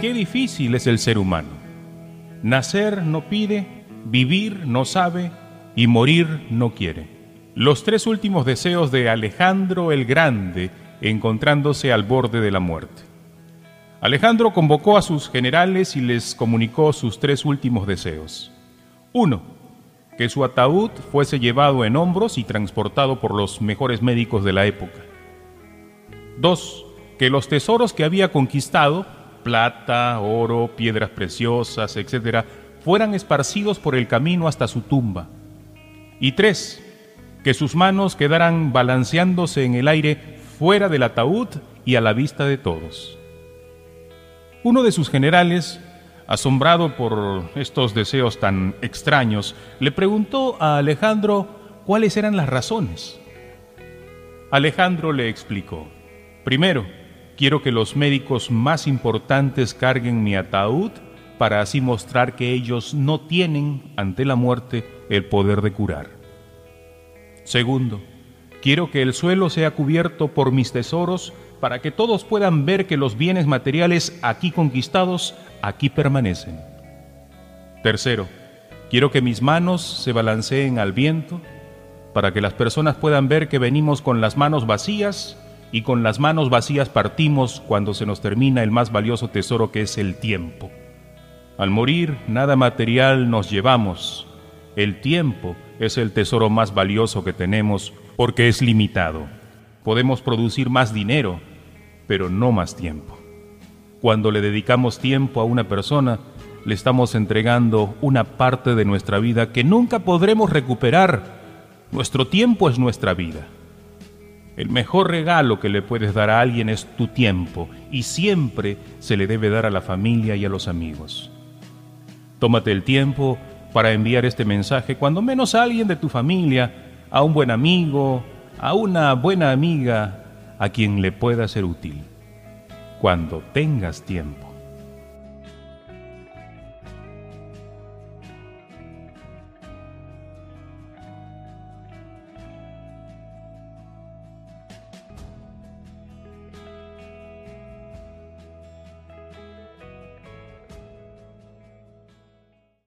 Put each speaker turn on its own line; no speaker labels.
qué difícil es el ser humano. Nacer no pide, vivir no sabe y morir no quiere. Los tres últimos deseos de Alejandro el Grande encontrándose al borde de la muerte. Alejandro convocó a sus generales y les comunicó sus tres últimos deseos. Uno, que su ataúd fuese llevado en hombros y transportado por los mejores médicos de la época. Dos, que los tesoros que había conquistado, plata, oro, piedras preciosas, etc., fueran esparcidos por el camino hasta su tumba. Y tres, que sus manos quedaran balanceándose en el aire fuera del ataúd y a la vista de todos. Uno de sus generales, asombrado por estos deseos tan extraños, le preguntó a Alejandro cuáles eran las razones. Alejandro le explicó, primero, quiero que los médicos más importantes carguen mi ataúd para así mostrar que ellos no tienen ante la muerte el poder de curar. Segundo, quiero que el suelo sea cubierto por mis tesoros para que todos puedan ver que los bienes materiales aquí conquistados aquí permanecen. Tercero, quiero que mis manos se balanceen al viento para que las personas puedan ver que venimos con las manos vacías y con las manos vacías partimos cuando se nos termina el más valioso tesoro que es el tiempo. Al morir, nada material nos llevamos. El tiempo es el tesoro más valioso que tenemos porque es limitado. Podemos producir más dinero, pero no más tiempo. Cuando le dedicamos tiempo a una persona, le estamos entregando una parte de nuestra vida que nunca podremos recuperar. Nuestro tiempo es nuestra vida. El mejor regalo que le puedes dar a alguien es tu tiempo y siempre se le debe dar a la familia y a los amigos. Tómate el tiempo para enviar este mensaje cuando menos a alguien de tu familia a un buen amigo, a una buena amiga, a quien le pueda ser útil. Cuando tengas tiempo.